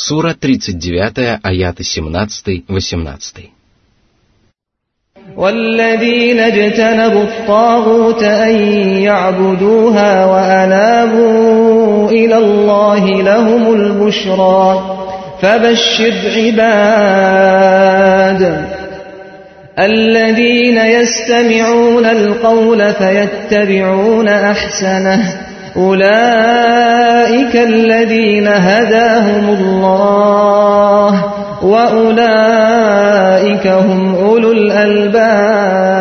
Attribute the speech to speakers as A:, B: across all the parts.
A: Сура 39, аяты 17-18.
B: والذين اجتنبوا الطاغوت أن يعبدوها وأنابوا إلى الله لهم البشرى فبشر عباد الذين يستمعون القول فيتبعون أحسنه أولئك الذين هداهم الله وأولئك هم أولو الألباب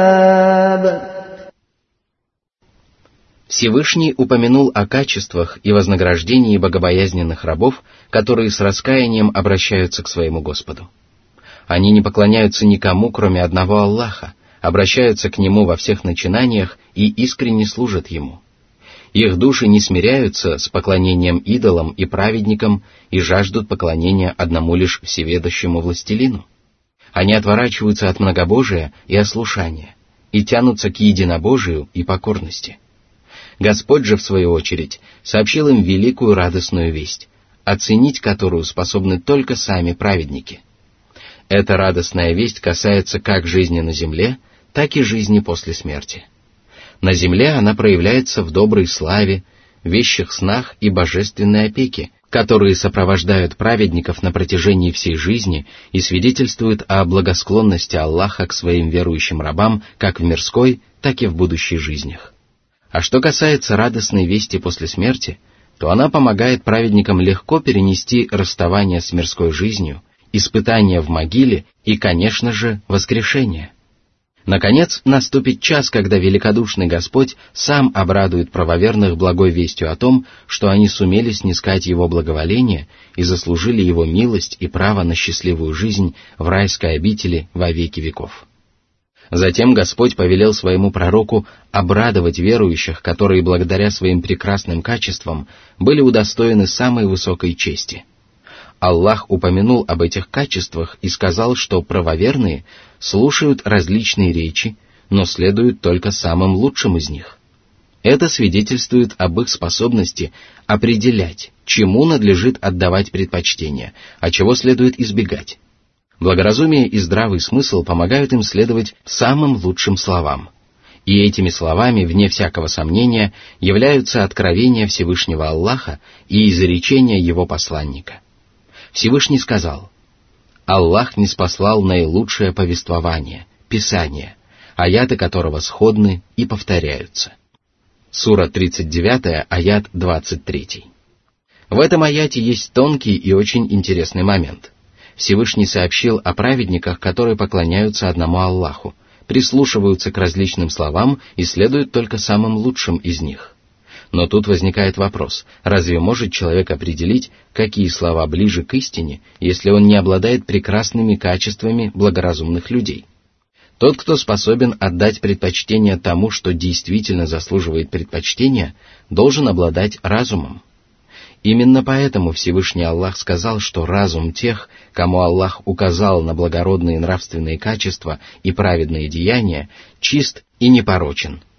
A: Всевышний упомянул о качествах и вознаграждении богобоязненных рабов, которые с раскаянием обращаются к своему Господу. Они не поклоняются никому, кроме одного Аллаха, обращаются к Нему во всех начинаниях и искренне служат Ему. их души не смиряются с поклонением идолам и праведникам и жаждут поклонения одному лишь всеведущему властелину. Они отворачиваются от многобожия и ослушания и тянутся к единобожию и покорности. Господь же, в свою очередь, сообщил им великую радостную весть, оценить которую способны только сами праведники. Эта радостная весть касается как жизни на земле, так и жизни после смерти. На земле она проявляется в доброй славе, вещих снах и божественной опеке, которые сопровождают праведников на протяжении всей жизни и свидетельствуют о благосклонности Аллаха к своим верующим рабам как в мирской, так и в будущей жизнях. А что касается радостной вести после смерти, то она помогает праведникам легко перенести расставание с мирской жизнью, испытание в могиле и, конечно же, воскрешение – Наконец, наступит час, когда великодушный Господь сам обрадует правоверных благой вестью о том, что они сумели снискать Его благоволение и заслужили Его милость и право на счастливую жизнь в райской обители во веки веков. Затем Господь повелел своему пророку обрадовать верующих, которые благодаря своим прекрасным качествам были удостоены самой высокой чести – Аллах упомянул об этих качествах и сказал, что правоверные слушают различные речи, но следуют только самым лучшим из них. Это свидетельствует об их способности определять, чему надлежит отдавать предпочтение, а чего следует избегать. Благоразумие и здравый смысл помогают им следовать самым лучшим словам. И этими словами, вне всякого сомнения, являются откровения Всевышнего Аллаха и изречения Его посланника – Всевышний сказал, Аллах не спаслал наилучшее повествование, Писание, аяты которого сходны и повторяются. Сура 39, аят 23. В этом аяте есть тонкий и очень интересный момент. Всевышний сообщил о праведниках, которые поклоняются одному Аллаху, прислушиваются к различным словам и следуют только самым лучшим из них – но тут возникает вопрос, разве может человек определить, какие слова ближе к истине, если он не обладает прекрасными качествами благоразумных людей? Тот, кто способен отдать предпочтение тому, что действительно заслуживает предпочтения, должен обладать разумом. Именно поэтому Всевышний Аллах сказал, что разум тех, кому Аллах указал на благородные нравственные качества и праведные деяния, чист и непорочен –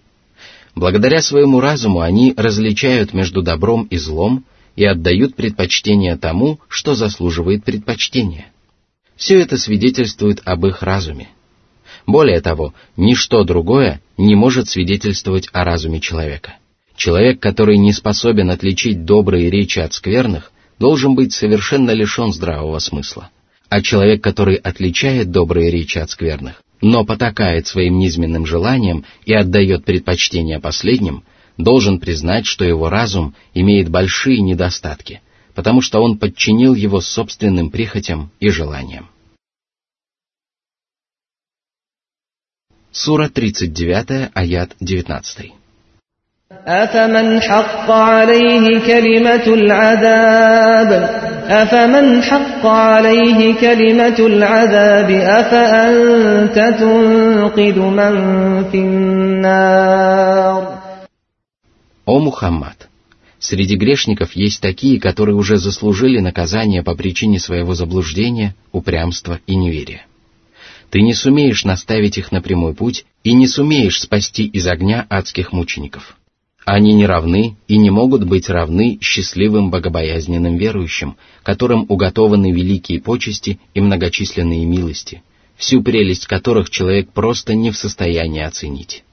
A: Благодаря своему разуму они различают между добром и злом и отдают предпочтение тому, что заслуживает предпочтения. Все это свидетельствует об их разуме. Более того, ничто другое не может свидетельствовать о разуме человека. Человек, который не способен отличить добрые речи от скверных, должен быть совершенно лишен здравого смысла. А человек, который отличает добрые речи от скверных, но потакает своим низменным желаниям и отдает предпочтение последним, должен признать, что его разум имеет большие недостатки, потому что он подчинил его собственным прихотям и желаниям. Сура 39, аят 19.
B: أفمن حق عليه كلمة العذاب أفمن حق عليه كلمة العذاب أفأنت تنقذ من في النار
A: О Мухаммад! Среди грешников есть такие, которые уже заслужили наказание по причине своего заблуждения, упрямства и неверия. Ты не сумеешь наставить их на прямой путь и не сумеешь спасти из огня адских мучеников – Они не равны и не могут быть равны счастливым богобоязненным верующим, которым уготованы великие почести и многочисленные милости, всю прелесть которых человек просто не в состоянии оценить.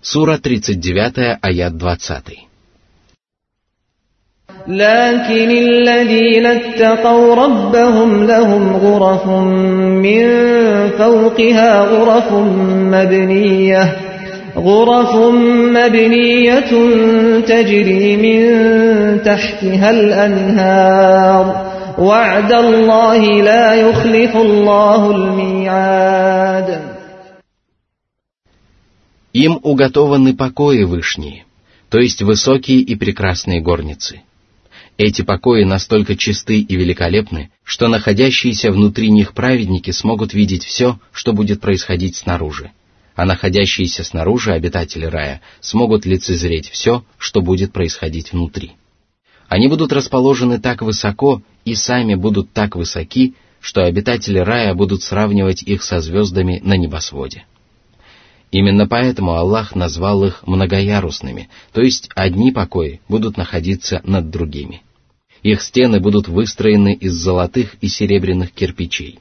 A: Сура 39, аят 20.
B: لكن الذين اتقوا ربهم لهم غرف من فوقها غرف مبنية غرف مبنية تجري من تحتها الأنهار وعد الله لا يخلف الله الميعاد
A: Им уготованы покои вышние, то есть высокие и прекрасные горницы – эти покои настолько чисты и великолепны, что находящиеся внутри них праведники смогут видеть все, что будет происходить снаружи, а находящиеся снаружи обитатели рая смогут лицезреть все, что будет происходить внутри. Они будут расположены так высоко и сами будут так высоки, что обитатели рая будут сравнивать их со звездами на небосводе. Именно поэтому Аллах назвал их многоярусными, то есть одни покои будут находиться над другими. Их стены будут выстроены из золотых и серебряных кирпичей,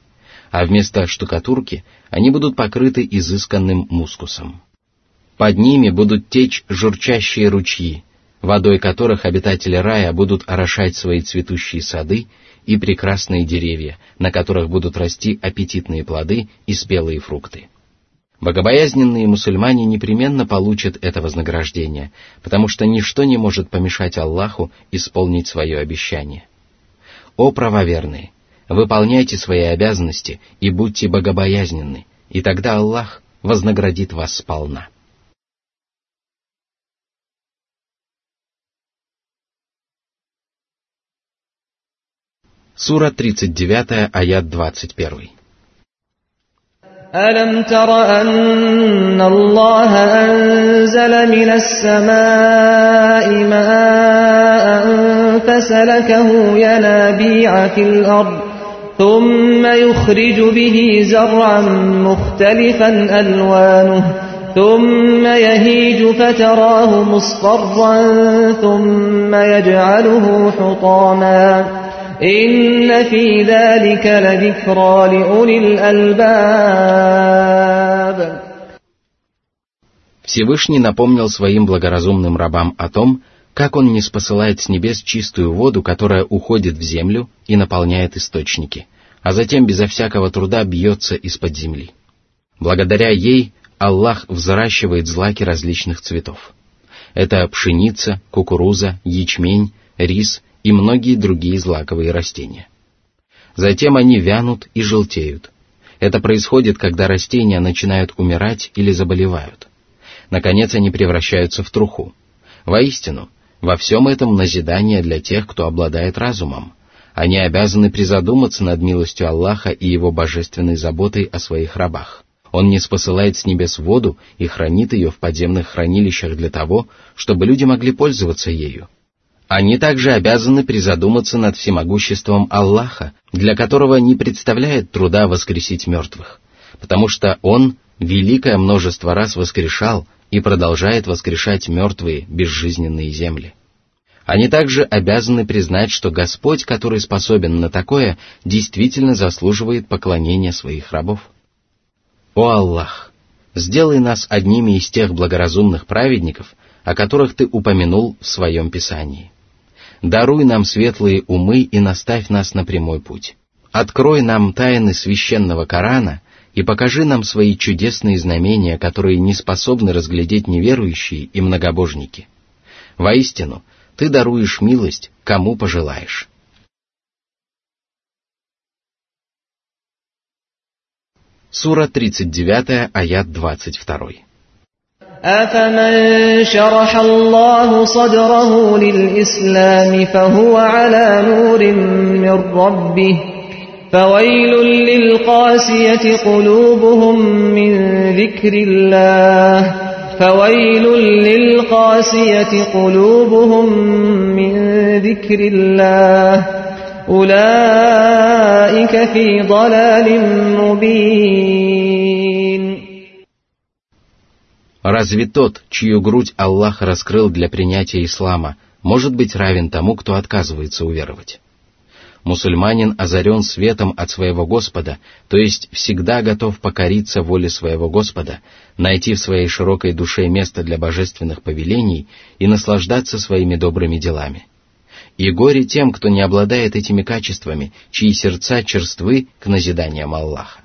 A: а вместо штукатурки они будут покрыты изысканным мускусом. Под ними будут течь журчащие ручьи, водой которых обитатели рая будут орошать свои цветущие сады и прекрасные деревья, на которых будут расти аппетитные плоды и спелые фрукты. Богобоязненные мусульмане непременно получат это вознаграждение, потому что ничто не может помешать Аллаху исполнить свое обещание. О правоверные! Выполняйте свои обязанности и будьте богобоязненны, и тогда Аллах вознаградит вас сполна. Сура 39, аят 21.
B: ألم تر أن الله أنزل من السماء ماء فسلكه ينابيع في الأرض ثم يخرج به زرعا مختلفا ألوانه ثم يهيج فتراه مصفرا ثم يجعله حطاما
A: Всевышний напомнил своим благоразумным рабам о том, как он не спосылает с небес чистую воду, которая уходит в землю и наполняет источники, а затем безо всякого труда бьется из-под земли. Благодаря ей Аллах взращивает злаки различных цветов. Это пшеница, кукуруза, ячмень, рис и многие другие злаковые растения. Затем они вянут и желтеют. Это происходит, когда растения начинают умирать или заболевают. Наконец они превращаются в труху. Воистину, во всем этом назидание для тех, кто обладает разумом. Они обязаны призадуматься над милостью Аллаха и его божественной заботой о своих рабах. Он не спосылает с небес воду и хранит ее в подземных хранилищах для того, чтобы люди могли пользоваться ею. Они также обязаны призадуматься над всемогуществом Аллаха, для которого не представляет труда воскресить мертвых, потому что Он великое множество раз воскрешал и продолжает воскрешать мертвые безжизненные земли. Они также обязаны признать, что Господь, который способен на такое, действительно заслуживает поклонения своих рабов. О Аллах! Сделай нас одними из тех благоразумных праведников, о которых Ты упомянул в Своем Писании. Даруй нам светлые умы и наставь нас на прямой путь. Открой нам тайны священного Корана и покажи нам свои чудесные знамения, которые не способны разглядеть неверующие и многобожники. Воистину, Ты даруешь милость, кому пожелаешь. Сура 39, аят 22.
B: أفمن شرح الله صدره للإسلام فهو على نور من ربه فويل للقاسية قلوبهم من ذكر الله فويل للقاسية قلوبهم من ذكر الله أولئك في ضلال مبين
A: Разве тот, чью грудь Аллах раскрыл для принятия ислама, может быть равен тому, кто отказывается уверовать? Мусульманин озарен светом от своего Господа, то есть всегда готов покориться воле своего Господа, найти в своей широкой душе место для божественных повелений и наслаждаться своими добрыми делами. И горе тем, кто не обладает этими качествами, чьи сердца черствы к назиданиям Аллаха.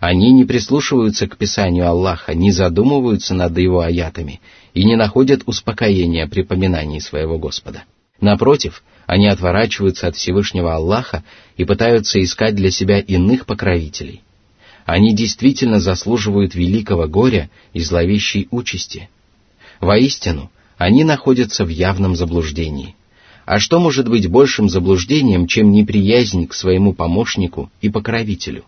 A: Они не прислушиваются к Писанию Аллаха, не задумываются над его аятами и не находят успокоения при поминании своего Господа. Напротив, они отворачиваются от Всевышнего Аллаха и пытаются искать для себя иных покровителей. Они действительно заслуживают великого горя и зловещей участи. Воистину, они находятся в явном заблуждении. А что может быть большим заблуждением, чем неприязнь к своему помощнику и покровителю?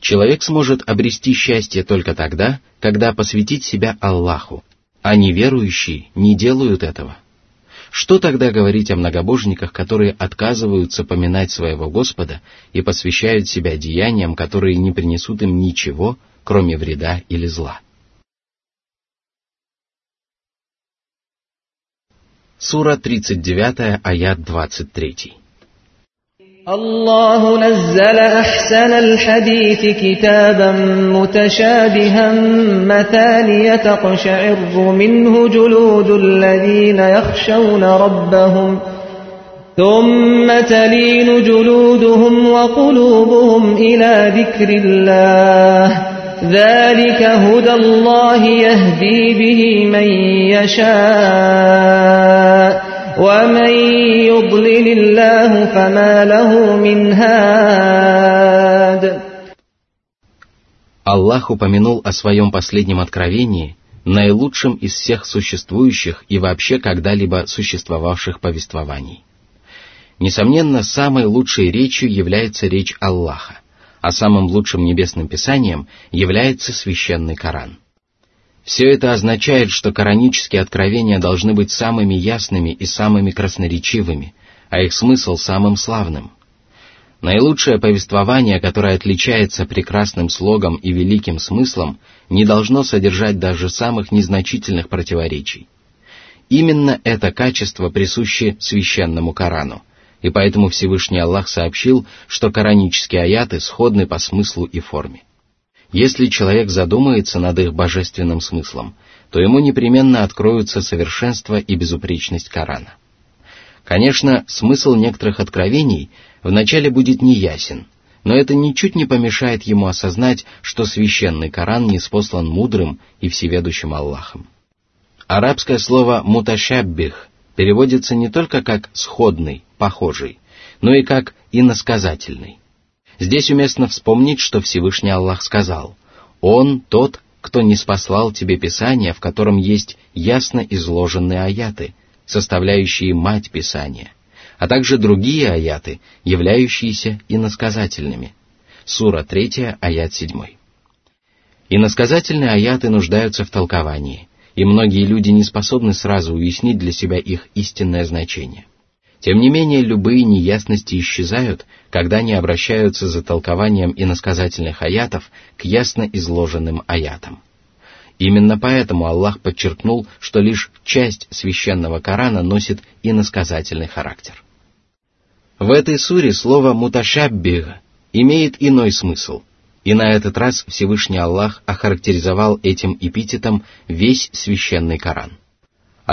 A: Человек сможет обрести счастье только тогда, когда посвятит себя Аллаху, а неверующие не делают этого. Что тогда говорить о многобожниках, которые отказываются поминать своего Господа и посвящают себя деяниям, которые не принесут им ничего, кроме вреда или зла? Сура 39, аят 23.
B: الله نزل أحسن الحديث كتابا متشابها مثانية تقشعر منه جلود الذين يخشون ربهم ثم تلين جلودهم وقلوبهم إلى ذكر الله ذلك هدى الله يهدي به من يشاء ومن يضلل الله فما له من هاد
A: Аллах упомянул о своем последнем откровении, наилучшем из всех существующих и вообще когда-либо существовавших повествований. Несомненно, самой лучшей речью является речь Аллаха, а самым лучшим небесным писанием является священный Коран – все это означает, что коранические откровения должны быть самыми ясными и самыми красноречивыми, а их смысл самым славным. Наилучшее повествование, которое отличается прекрасным слогом и великим смыслом, не должно содержать даже самых незначительных противоречий. Именно это качество присуще священному Корану, и поэтому Всевышний Аллах сообщил, что коранические аяты сходны по смыслу и форме. Если человек задумается над их божественным смыслом, то ему непременно откроются совершенство и безупречность Корана. Конечно, смысл некоторых откровений вначале будет неясен, но это ничуть не помешает ему осознать, что священный Коран не спослан мудрым и всеведущим Аллахом. Арабское слово «муташаббих» переводится не только как «сходный», «похожий», но и как «иносказательный». Здесь уместно вспомнить, что Всевышний Аллах сказал, «Он тот, кто не спаслал тебе Писание, в котором есть ясно изложенные аяты, составляющие мать Писания, а также другие аяты, являющиеся иносказательными». Сура 3, аят 7. Иносказательные аяты нуждаются в толковании, и многие люди не способны сразу уяснить для себя их истинное значение. Тем не менее, любые неясности исчезают, когда они обращаются за толкованием иносказательных аятов к ясно изложенным аятам. Именно поэтому Аллах подчеркнул, что лишь часть священного Корана носит иносказательный характер. В этой суре слово «муташаббига» имеет иной смысл, и на этот раз Всевышний Аллах охарактеризовал этим эпитетом весь священный Коран.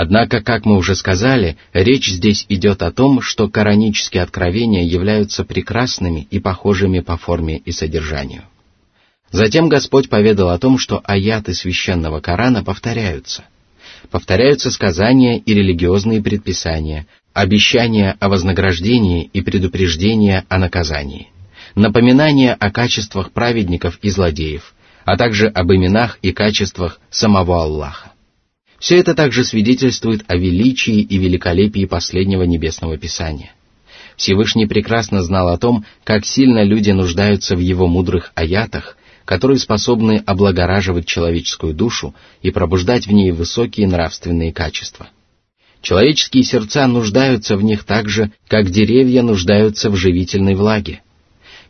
A: Однако, как мы уже сказали, речь здесь идет о том, что коранические откровения являются прекрасными и похожими по форме и содержанию. Затем Господь поведал о том, что аяты священного Корана повторяются. Повторяются сказания и религиозные предписания, обещания о вознаграждении и предупреждения о наказании, напоминания о качествах праведников и злодеев, а также об именах и качествах самого Аллаха. Все это также свидетельствует о величии и великолепии последнего небесного Писания. Всевышний прекрасно знал о том, как сильно люди нуждаются в его мудрых аятах, которые способны облагораживать человеческую душу и пробуждать в ней высокие нравственные качества. Человеческие сердца нуждаются в них так же, как деревья нуждаются в живительной влаге.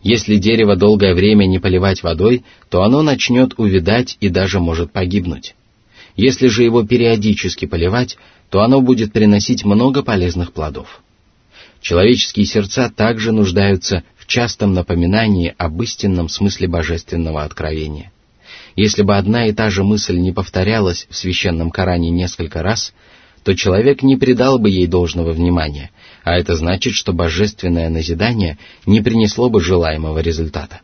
A: Если дерево долгое время не поливать водой, то оно начнет увядать и даже может погибнуть. Если же его периодически поливать, то оно будет приносить много полезных плодов. Человеческие сердца также нуждаются в частом напоминании об истинном смысле божественного откровения. Если бы одна и та же мысль не повторялась в священном Коране несколько раз, то человек не придал бы ей должного внимания, а это значит, что божественное назидание не принесло бы желаемого результата.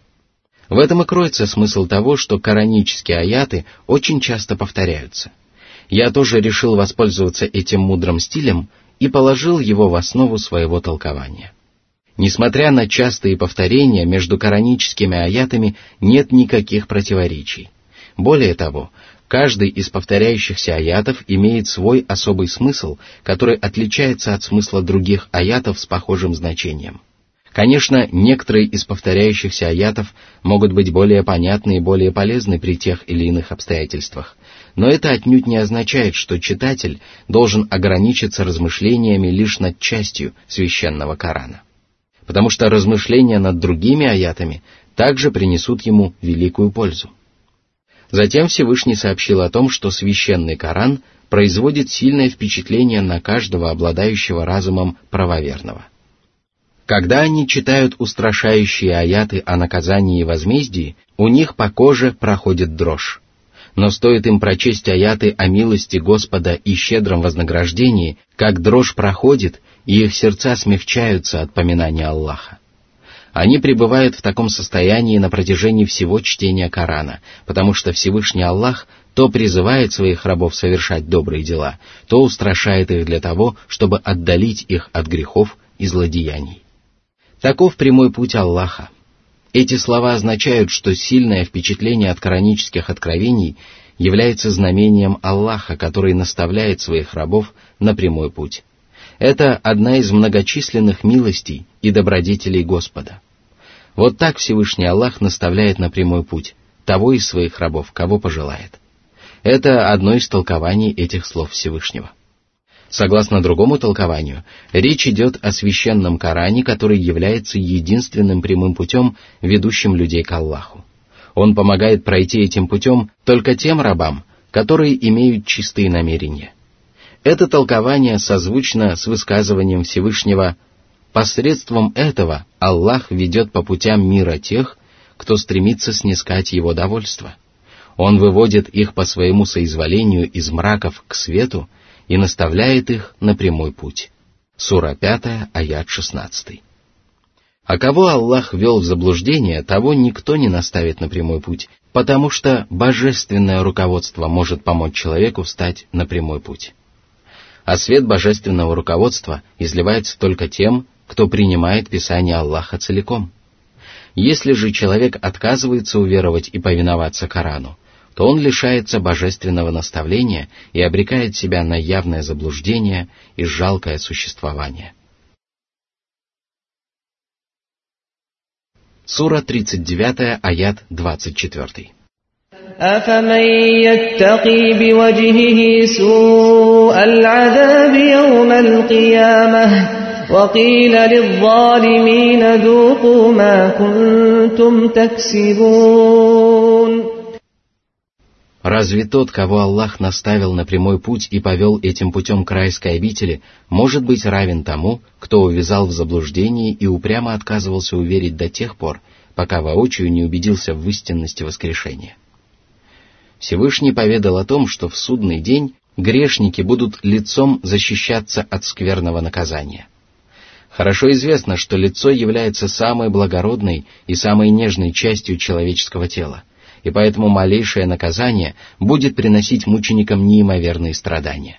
A: В этом и кроется смысл того, что коранические аяты очень часто повторяются. Я тоже решил воспользоваться этим мудрым стилем и положил его в основу своего толкования. Несмотря на частые повторения, между кораническими аятами нет никаких противоречий. Более того, каждый из повторяющихся аятов имеет свой особый смысл, который отличается от смысла других аятов с похожим значением. Конечно, некоторые из повторяющихся аятов могут быть более понятны и более полезны при тех или иных обстоятельствах, но это отнюдь не означает, что читатель должен ограничиться размышлениями лишь над частью священного Корана. Потому что размышления над другими аятами также принесут ему великую пользу. Затем Всевышний сообщил о том, что священный Коран производит сильное впечатление на каждого обладающего разумом правоверного – когда они читают устрашающие аяты о наказании и возмездии, у них по коже проходит дрожь. Но стоит им прочесть аяты о милости Господа и щедром вознаграждении, как дрожь проходит, и их сердца смягчаются от поминания Аллаха. Они пребывают в таком состоянии на протяжении всего чтения Корана, потому что Всевышний Аллах то призывает своих рабов совершать добрые дела, то устрашает их для того, чтобы отдалить их от грехов и злодеяний. Таков прямой путь Аллаха. Эти слова означают, что сильное впечатление от коранических откровений является знамением Аллаха, который наставляет своих рабов на прямой путь. Это одна из многочисленных милостей и добродетелей Господа. Вот так Всевышний Аллах наставляет на прямой путь того из своих рабов, кого пожелает. Это одно из толкований этих слов Всевышнего. Согласно другому толкованию, речь идет о священном Коране, который является единственным прямым путем, ведущим людей к Аллаху. Он помогает пройти этим путем только тем рабам, которые имеют чистые намерения. Это толкование созвучно с высказыванием Всевышнего «Посредством этого Аллах ведет по путям мира тех, кто стремится снискать его довольство. Он выводит их по своему соизволению из мраков к свету, и наставляет их на прямой путь. Сура 5, аят 16. А кого Аллах вел в заблуждение, того никто не наставит на прямой путь, потому что божественное руководство может помочь человеку встать на прямой путь. А свет божественного руководства изливается только тем, кто принимает Писание Аллаха целиком. Если же человек отказывается уверовать и повиноваться Корану, то он лишается божественного наставления и обрекает себя на явное заблуждение и жалкое существование. Сура 39, аят 24.
B: أفمن يتقي بوجهه سوء العذاب يوم القيامة وقيل للظالمين ذوقوا ما كنتم تكسبون
A: Разве тот, кого Аллах наставил на прямой путь и повел этим путем к райской обители, может быть равен тому, кто увязал в заблуждении и упрямо отказывался уверить до тех пор, пока воочию не убедился в истинности воскрешения? Всевышний поведал о том, что в судный день грешники будут лицом защищаться от скверного наказания. Хорошо известно, что лицо является самой благородной и самой нежной частью человеческого тела – и поэтому малейшее наказание будет приносить мученикам неимоверные страдания.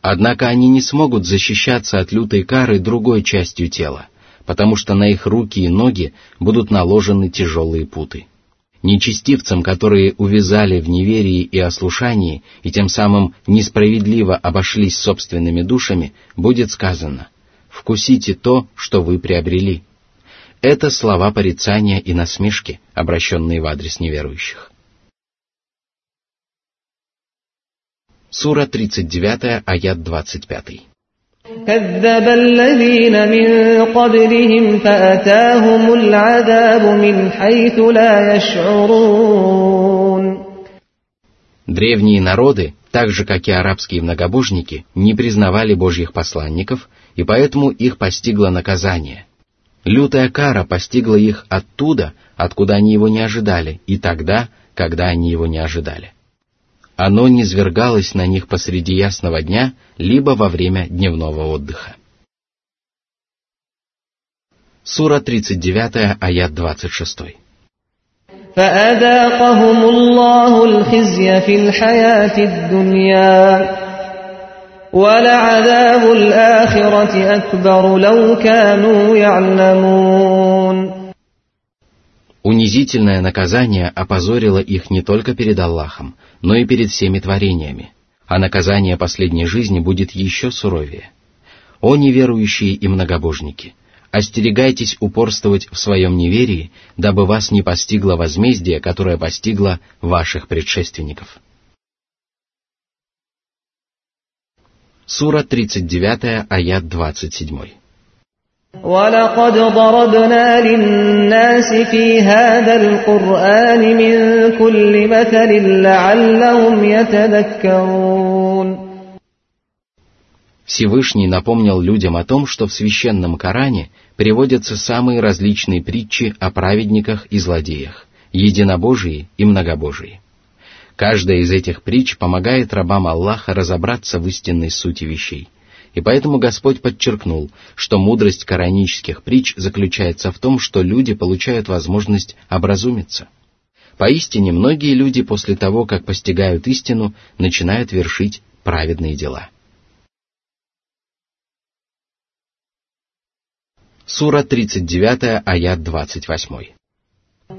A: Однако они не смогут защищаться от лютой кары другой частью тела, потому что на их руки и ноги будут наложены тяжелые путы. Нечестивцам, которые увязали в неверии и ослушании, и тем самым несправедливо обошлись собственными душами, будет сказано «Вкусите то, что вы приобрели». Это слова порицания и насмешки, обращенные в адрес неверующих. Сура 39, аят 25.
B: كذب الذين من قبلهم فأتاهم العذاب من حيث لا يشعرون
A: Древние народы, так же как и арабские многобожники, не признавали божьих посланников, и поэтому их постигло наказание. Лютая кара постигла их оттуда, откуда они его не ожидали, и тогда, когда они его не ожидали. Оно низвергалось на них посреди ясного дня, либо во время дневного отдыха. Сура 39, аят 26.
B: فأذاقهم الله الخزي في الحياة الدنيا ولعذاب الآخرة أكبر لو كانوا يعلمون
A: Унизительное наказание опозорило их не только перед Аллахом, но и перед всеми творениями, а наказание последней жизни будет еще суровее. О неверующие и многобожники! Остерегайтесь упорствовать в своем неверии, дабы вас не постигло возмездие, которое постигло ваших предшественников. Сура 39, аят 27.
B: ولقد ضربنا للناس في هذا القرآن من كل مثل لعلهم يتذكرون
A: Всевышний напомнил людям о том, что в священном Коране приводятся самые различные притчи о праведниках и злодеях, единобожии и многобожии. Каждая из этих притч помогает рабам Аллаха разобраться в истинной сути вещей. И поэтому Господь подчеркнул, что мудрость коранических притч заключается в том, что люди получают возможность образумиться. Поистине, многие люди после того, как постигают истину, начинают вершить праведные дела. Сура 39, аят 28.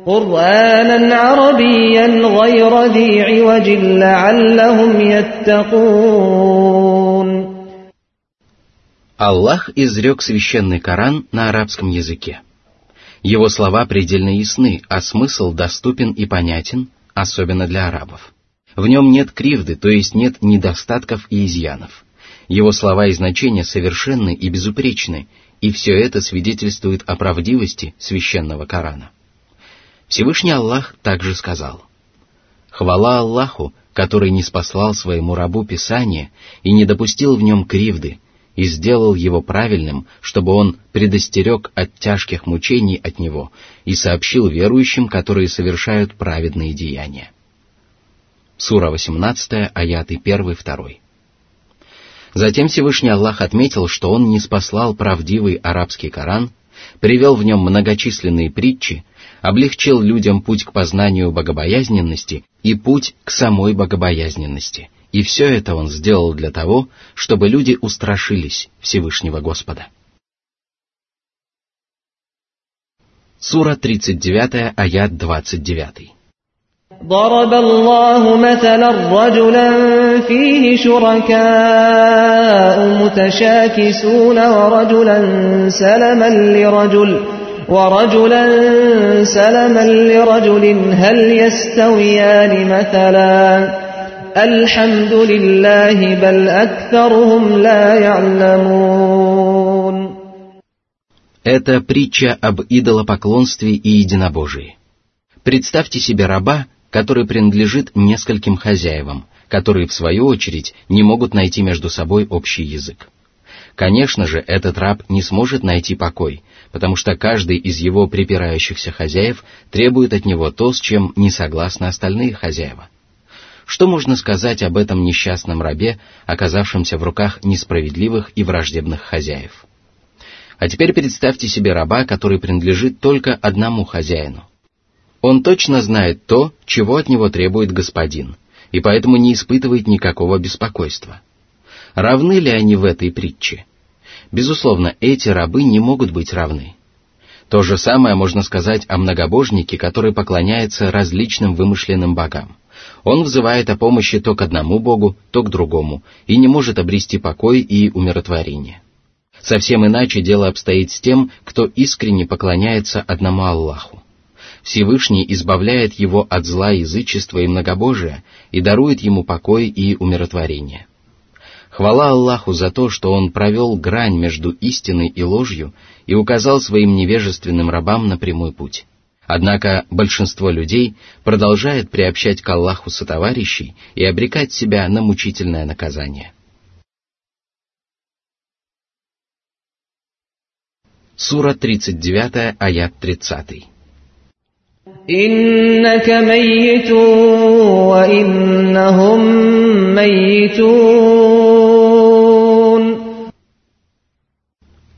B: قرآنا عربيا غير ذي عوج لعلهم يتقون
A: Аллах изрек священный Коран на арабском языке. Его слова предельно ясны, а смысл доступен и понятен, особенно для арабов. В нем нет кривды, то есть нет недостатков и изъянов. Его слова и значения совершенны и безупречны, и все это свидетельствует о правдивости священного Корана. Всевышний Аллах также сказал, «Хвала Аллаху, который не спаслал своему рабу Писание и не допустил в нем кривды, и сделал его правильным, чтобы он предостерег от тяжких мучений от него и сообщил верующим, которые совершают праведные деяния». Сура 18, аяты 1-2. Затем Всевышний Аллах отметил, что он не спаслал правдивый арабский Коран, привел в нем многочисленные притчи, облегчил людям путь к познанию богобоязненности и путь к самой богобоязненности. И все это он сделал для того, чтобы люди устрашились Всевышнего Господа. Сура 39, аят 29.
B: ضرب الله مثلا رجلا فيه شركاء متشاكسون ورجلا سلما لرجل ورجلا سلما لرجل هل يستويان مثلا الحمد لله بل أكثرهم لا يعلمون
A: Это притча об идолопоклонстве и единобожии. Представьте себе раба, который принадлежит нескольким хозяевам, которые, в свою очередь, не могут найти между собой общий язык. Конечно же, этот раб не сможет найти покой, потому что каждый из его припирающихся хозяев требует от него то, с чем не согласны остальные хозяева. Что можно сказать об этом несчастном рабе, оказавшемся в руках несправедливых и враждебных хозяев? А теперь представьте себе раба, который принадлежит только одному хозяину. Он точно знает то, чего от него требует господин, и поэтому не испытывает никакого беспокойства. Равны ли они в этой притче? Безусловно, эти рабы не могут быть равны. То же самое можно сказать о многобожнике, который поклоняется различным вымышленным богам. Он взывает о помощи то к одному богу, то к другому, и не может обрести покой и умиротворение. Совсем иначе дело обстоит с тем, кто искренне поклоняется одному Аллаху. Всевышний избавляет его от зла язычества и многобожия и дарует ему покой и умиротворение. Хвала Аллаху за то, что Он провел грань между истиной и ложью и указал своим невежественным рабам на прямой путь. Однако большинство людей продолжает приобщать к Аллаху сотоварищей и обрекать себя на мучительное наказание. Сура 39, аят 30.
B: إنك ميت وإنهم ميتون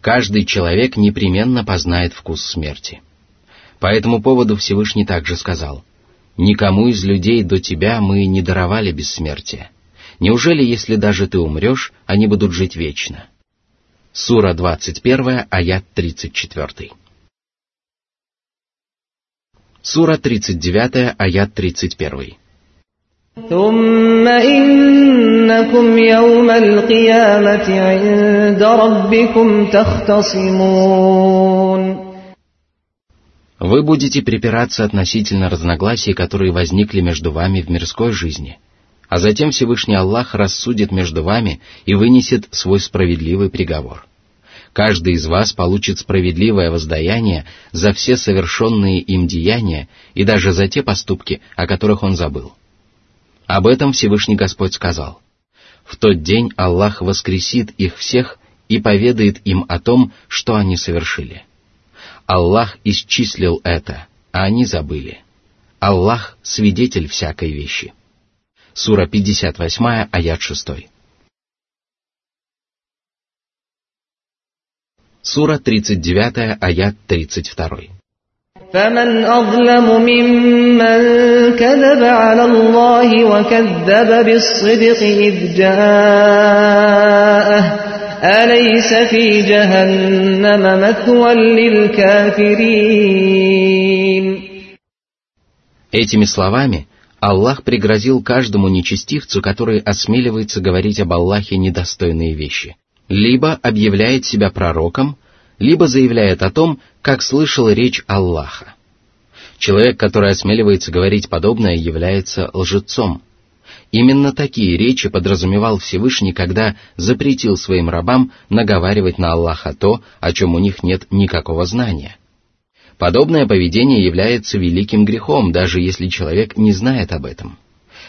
A: Каждый человек непременно познает вкус смерти. По этому поводу Всевышний также сказал, «Никому из людей до тебя мы не даровали бессмертие. Неужели, если даже ты умрешь, они будут жить вечно?» Сура 21, аят 34. Сура 39, аят 31.
B: ثم إنكم يوم القيامة عند ربكم تختصمون
A: Вы будете припираться относительно разногласий, которые возникли между вами в мирской жизни, а затем Всевышний Аллах рассудит между вами и вынесет свой справедливый приговор. Каждый из вас получит справедливое воздаяние за все совершенные им деяния и даже за те поступки, о которых он забыл. Об этом Всевышний Господь сказал. В тот день Аллах воскресит их всех и поведает им о том, что они совершили. Аллах исчислил это, а они забыли. Аллах — свидетель всякой вещи. Сура 58, аят 6. Сура 39, аят 32.
B: فمن أظلم ممن كذب على الله وكذب بالصدق إذ جاءه أليس في جهنم مثوى للكافرين
A: Этими словами Аллах пригрозил каждому нечестивцу, который осмеливается говорить об Аллахе недостойные вещи. либо объявляет себя пророком, либо заявляет о том, как слышал речь Аллаха. Человек, который осмеливается говорить подобное, является лжецом. Именно такие речи подразумевал Всевышний, когда запретил своим рабам наговаривать на Аллаха то, о чем у них нет никакого знания. Подобное поведение является великим грехом, даже если человек не знает об этом.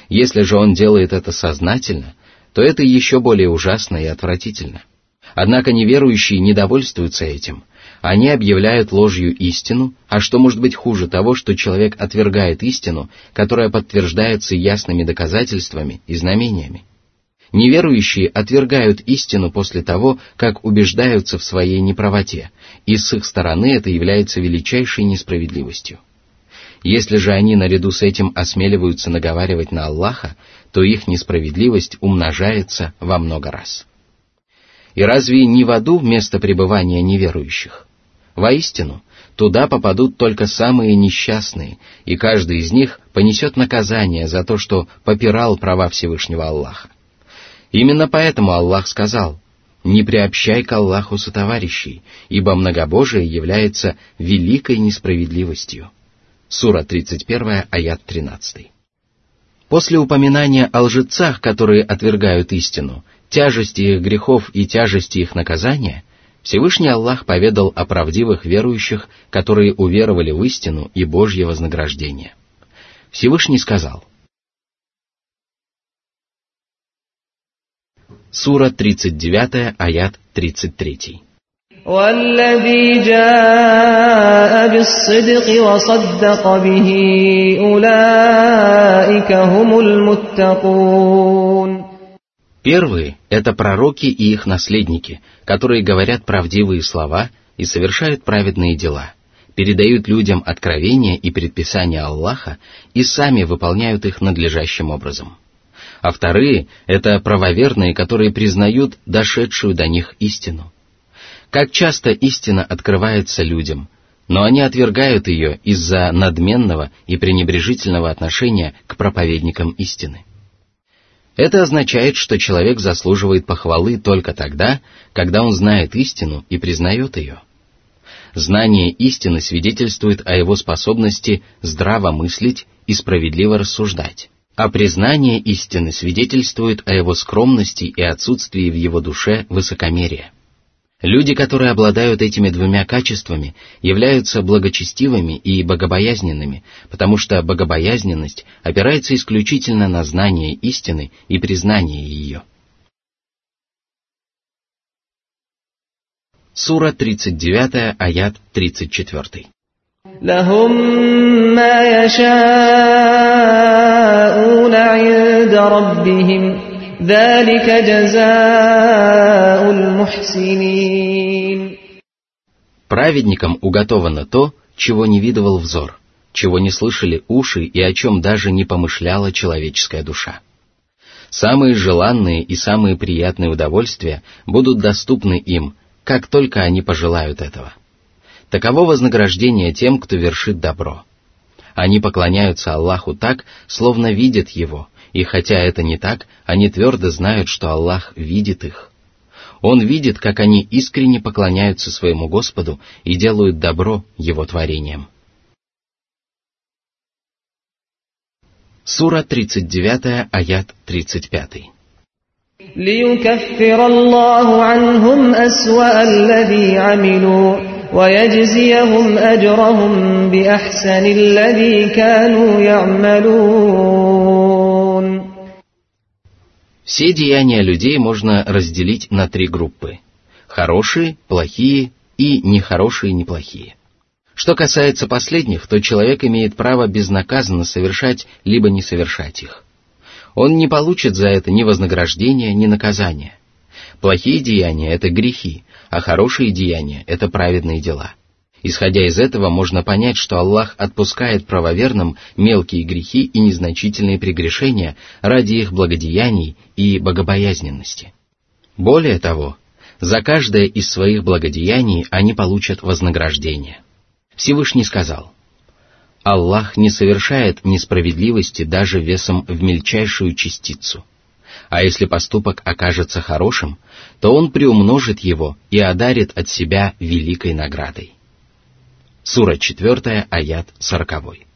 A: Если же он делает это сознательно, то это еще более ужасно и отвратительно. Однако неверующие не довольствуются этим. Они объявляют ложью истину, а что может быть хуже того, что человек отвергает истину, которая подтверждается ясными доказательствами и знамениями. Неверующие отвергают истину после того, как убеждаются в своей неправоте, и с их стороны это является величайшей несправедливостью. Если же они наряду с этим осмеливаются наговаривать на Аллаха, то их несправедливость умножается во много раз. И разве не в аду место пребывания неверующих? Воистину, туда попадут только самые несчастные, и каждый из них понесет наказание за то, что попирал права Всевышнего Аллаха. Именно поэтому Аллах сказал, «Не приобщай к Аллаху сотоварищей, ибо многобожие является великой несправедливостью». Сура 31, аят 13. После упоминания о лжецах, которые отвергают истину, тяжести их грехов и тяжести их наказания, Всевышний Аллах поведал о правдивых верующих, которые уверовали в истину и Божье вознаграждение. Всевышний сказал. Сура 39, аят 33.
B: والذي جاء بالصدق وصدق به أولئك هم المتقون
A: Первые — это пророки и их наследники, которые говорят правдивые слова и совершают праведные дела, передают людям откровения и предписания Аллаха и сами выполняют их надлежащим образом. А вторые — это правоверные, которые признают дошедшую до них истину. – как часто истина открывается людям, но они отвергают ее из-за надменного и пренебрежительного отношения к проповедникам истины. Это означает, что человек заслуживает похвалы только тогда, когда он знает истину и признает ее. Знание истины свидетельствует о его способности здраво мыслить и справедливо рассуждать, а признание истины свидетельствует о его скромности и отсутствии в его душе высокомерия. Люди, которые обладают этими двумя качествами, являются благочестивыми и богобоязненными, потому что богобоязненность опирается исключительно на знание истины и признание ее. Сура 39, аят 34.
B: لهم ما يشاءون عند ربهم ذلك جزاء المحسنين
A: Праведникам уготовано то, чего не видывал взор, чего не слышали уши и о чем даже не помышляла человеческая душа. Самые желанные и самые приятные удовольствия будут доступны им, как только они пожелают этого. Таково вознаграждение тем, кто вершит добро. Они поклоняются Аллаху так, словно видят Его, и хотя это не так, они твердо знают, что Аллах видит их. Он видит, как они искренне поклоняются своему Господу и делают добро Его творениям. Сура 39, аят 35.
B: ليكفر الله عنهم أسوأ الذي عملوا ويجزيهم أجرهم بأحسن الذي كانوا يعملون
A: все деяния людей можно разделить на три группы. Хорошие, плохие и нехорошие, неплохие. Что касается последних, то человек имеет право безнаказанно совершать либо не совершать их. Он не получит за это ни вознаграждения, ни наказания. Плохие деяния – это грехи, а хорошие деяния – это праведные дела. Исходя из этого, можно понять, что Аллах отпускает правоверным мелкие грехи и незначительные прегрешения ради их благодеяний и богобоязненности. Более того, за каждое из своих благодеяний они получат вознаграждение. Всевышний сказал, Аллах не совершает несправедливости даже весом в мельчайшую частицу – а если поступок окажется хорошим, то он приумножит его и одарит от себя великой наградой. Сура 4, аят 40.